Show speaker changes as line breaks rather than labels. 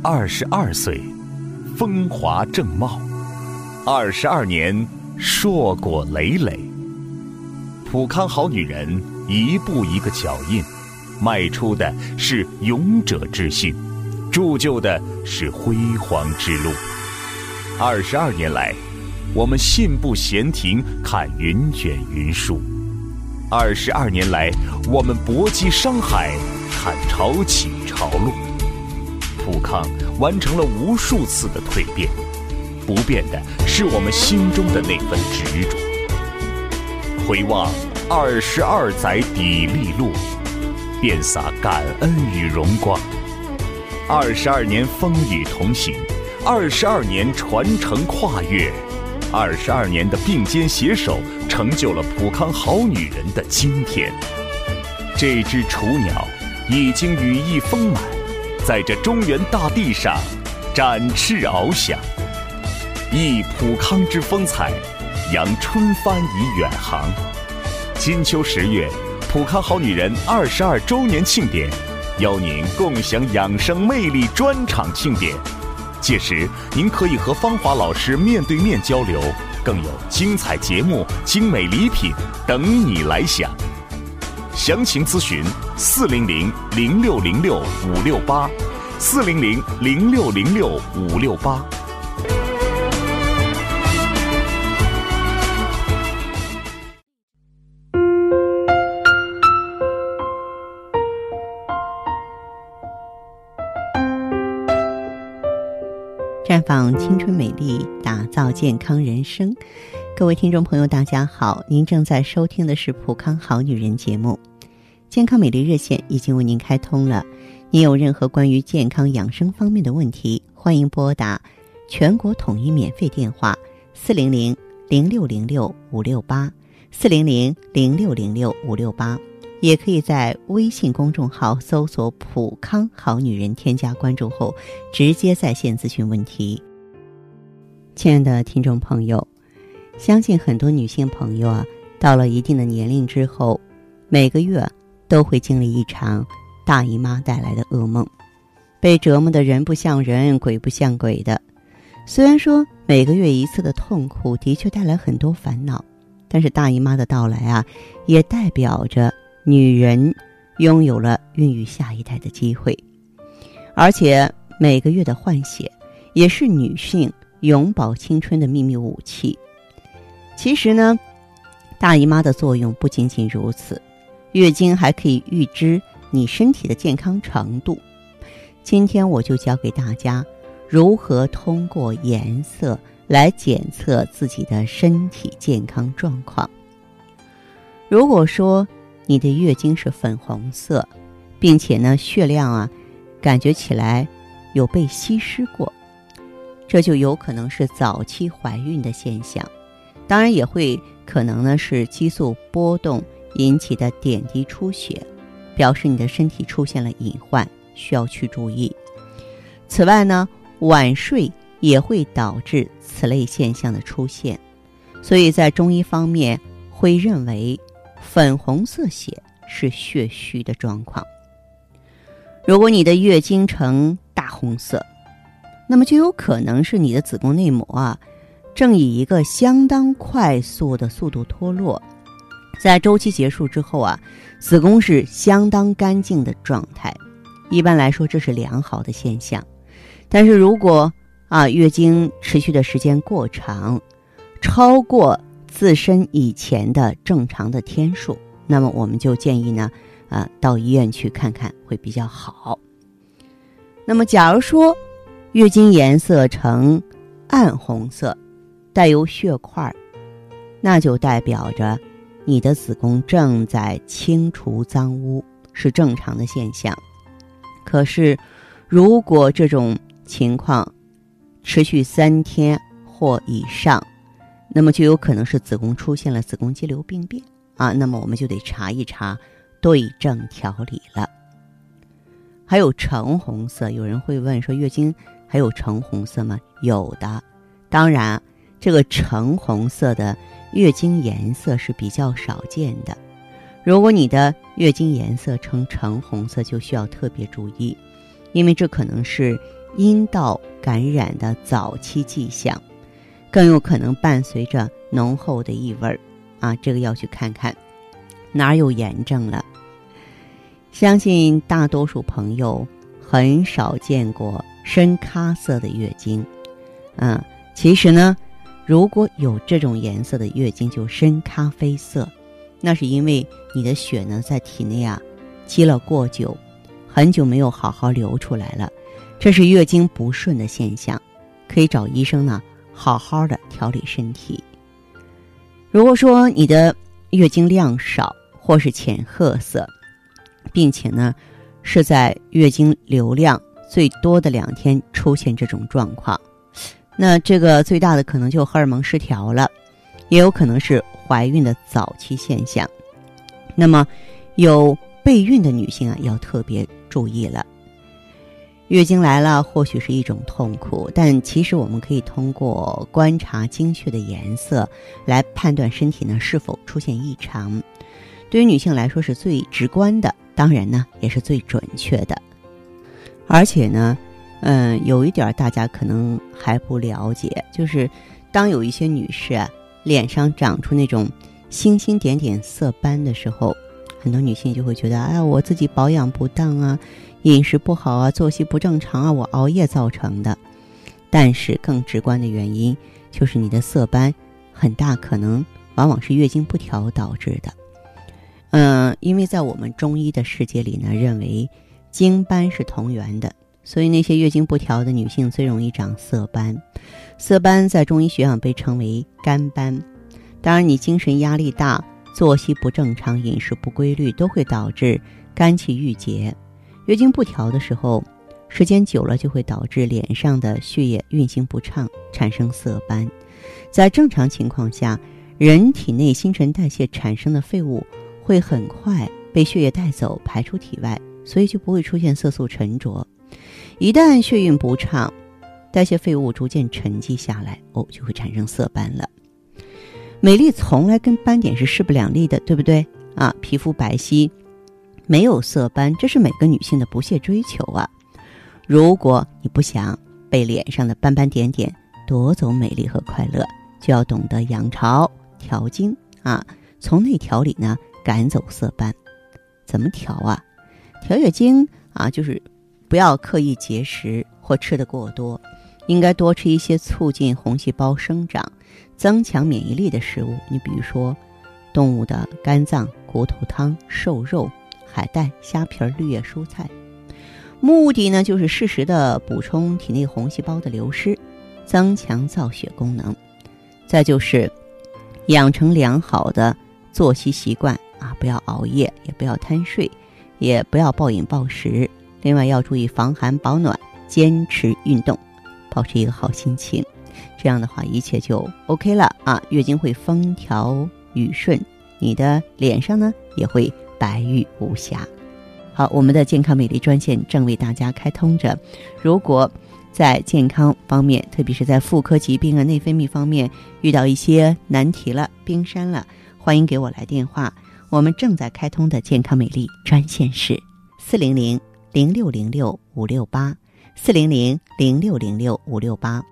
二十二岁，风华正茂；二十二年，硕果累累。普康好女人，一步一个脚印，迈出的是勇者之心，铸就的是辉煌之路。二十二年来，我们信步闲庭，看云卷云舒；二十二年来，我们搏击商海，看潮起潮落。普康完成了无数次的蜕变，不变的是我们心中的那份执着。回望二十二载砥砺路，遍洒感恩与荣光。二十二年风雨同行，二十二年传承跨越，二十二年的并肩携手，成就了普康好女人的今天。这只雏鸟已经羽翼丰满。在这中原大地上展翅翱翔，忆普康之风采，扬春帆以远航。金秋十月，普康好女人二十二周年庆典，邀您共享养生魅力专场庆典。届时，您可以和芳华老师面对面交流，更有精彩节目、精美礼品等你来享。详情咨询四零零零六零六五六八，四零零零六零六五六八。
绽放青春美丽，打造健康人生。各位听众朋友，大家好，您正在收听的是《普康好女人》节目。健康美丽热线已经为您开通了，您有任何关于健康养生方面的问题，欢迎拨打全国统一免费电话四零零零六零六五六八四零零零六零六五六八，也可以在微信公众号搜索“普康好女人”，添加关注后直接在线咨询问题。亲爱的听众朋友，相信很多女性朋友啊，到了一定的年龄之后，每个月。都会经历一场大姨妈带来的噩梦，被折磨的人不像人，鬼不像鬼的。虽然说每个月一次的痛苦的确带来很多烦恼，但是大姨妈的到来啊，也代表着女人拥有了孕育下一代的机会，而且每个月的换血也是女性永葆青春的秘密武器。其实呢，大姨妈的作用不仅仅如此。月经还可以预知你身体的健康程度。今天我就教给大家如何通过颜色来检测自己的身体健康状况。如果说你的月经是粉红色，并且呢血量啊感觉起来有被稀释过，这就有可能是早期怀孕的现象。当然也会可能呢是激素波动。引起的点滴出血，表示你的身体出现了隐患，需要去注意。此外呢，晚睡也会导致此类现象的出现，所以在中医方面会认为粉红色血是血虚的状况。如果你的月经呈大红色，那么就有可能是你的子宫内膜啊，正以一个相当快速的速度脱落。在周期结束之后啊，子宫是相当干净的状态，一般来说这是良好的现象。但是如果啊月经持续的时间过长，超过自身以前的正常的天数，那么我们就建议呢啊到医院去看看会比较好。那么假如说月经颜色呈暗红色，带有血块，那就代表着。你的子宫正在清除脏污，是正常的现象。可是，如果这种情况持续三天或以上，那么就有可能是子宫出现了子宫肌瘤病变啊。那么我们就得查一查，对症调理了。还有橙红色，有人会问说，月经还有橙红色吗？有的，当然，这个橙红色的。月经颜色是比较少见的，如果你的月经颜色呈橙红色，就需要特别注意，因为这可能是阴道感染的早期迹象，更有可能伴随着浓厚的异味儿啊，这个要去看看哪儿有炎症了。相信大多数朋友很少见过深咖色的月经，嗯，其实呢，如果有这种颜色的月经，就深咖啡色，那是因为你的血呢在体内啊积了过久，很久没有好好流出来了，这是月经不顺的现象，可以找医生呢好好的调理身体。如果说你的月经量少或是浅褐色，并且呢，是在月经流量最多的两天出现这种状况，那这个最大的可能就荷尔蒙失调了，也有可能是怀孕的早期现象。那么，有备孕的女性啊，要特别注意了。月经来了，或许是一种痛苦，但其实我们可以通过观察经血的颜色来判断身体呢是否出现异常。对于女性来说是最直观的。当然呢，也是最准确的，而且呢，嗯，有一点大家可能还不了解，就是当有一些女士啊脸上长出那种星星点点色斑的时候，很多女性就会觉得，哎，我自己保养不当啊，饮食不好啊，作息不正常啊，我熬夜造成的。但是更直观的原因就是你的色斑很大可能往往是月经不调导致的。嗯，因为在我们中医的世界里呢，认为经斑是同源的，所以那些月经不调的女性最容易长色斑。色斑在中医学上被称为肝斑。当然，你精神压力大、作息不正常、饮食不规律，都会导致肝气郁结。月经不调的时候，时间久了就会导致脸上的血液运行不畅，产生色斑。在正常情况下，人体内新陈代谢产生的废物。会很快被血液带走，排出体外，所以就不会出现色素沉着。一旦血运不畅，代谢废物逐渐沉积下来，哦，就会产生色斑了。美丽从来跟斑点是势不两立的，对不对啊？皮肤白皙，没有色斑，这是每个女性的不懈追求啊。如果你不想被脸上的斑斑点点夺走美丽和快乐，就要懂得养巢调经啊，从内调理呢。赶走色斑，怎么调啊？调月经啊，就是不要刻意节食或吃的过多，应该多吃一些促进红细胞生长、增强免疫力的食物。你比如说，动物的肝脏、骨头汤、瘦肉、海带、虾皮、绿叶蔬菜。目的呢，就是适时的补充体内红细胞的流失，增强造血功能。再就是养成良好的作息习惯。啊，不要熬夜，也不要贪睡，也不要暴饮暴食。另外要注意防寒保暖，坚持运动，保持一个好心情。这样的话，一切就 OK 了啊！月经会风调雨顺，你的脸上呢也会白玉无瑕。好，我们的健康美丽专线正为大家开通着。如果在健康方面，特别是在妇科疾病啊、内分泌方面遇到一些难题了、冰山了，欢迎给我来电话。我们正在开通的健康美丽专线是四零零零六零六五六八四零零零六零六五六八。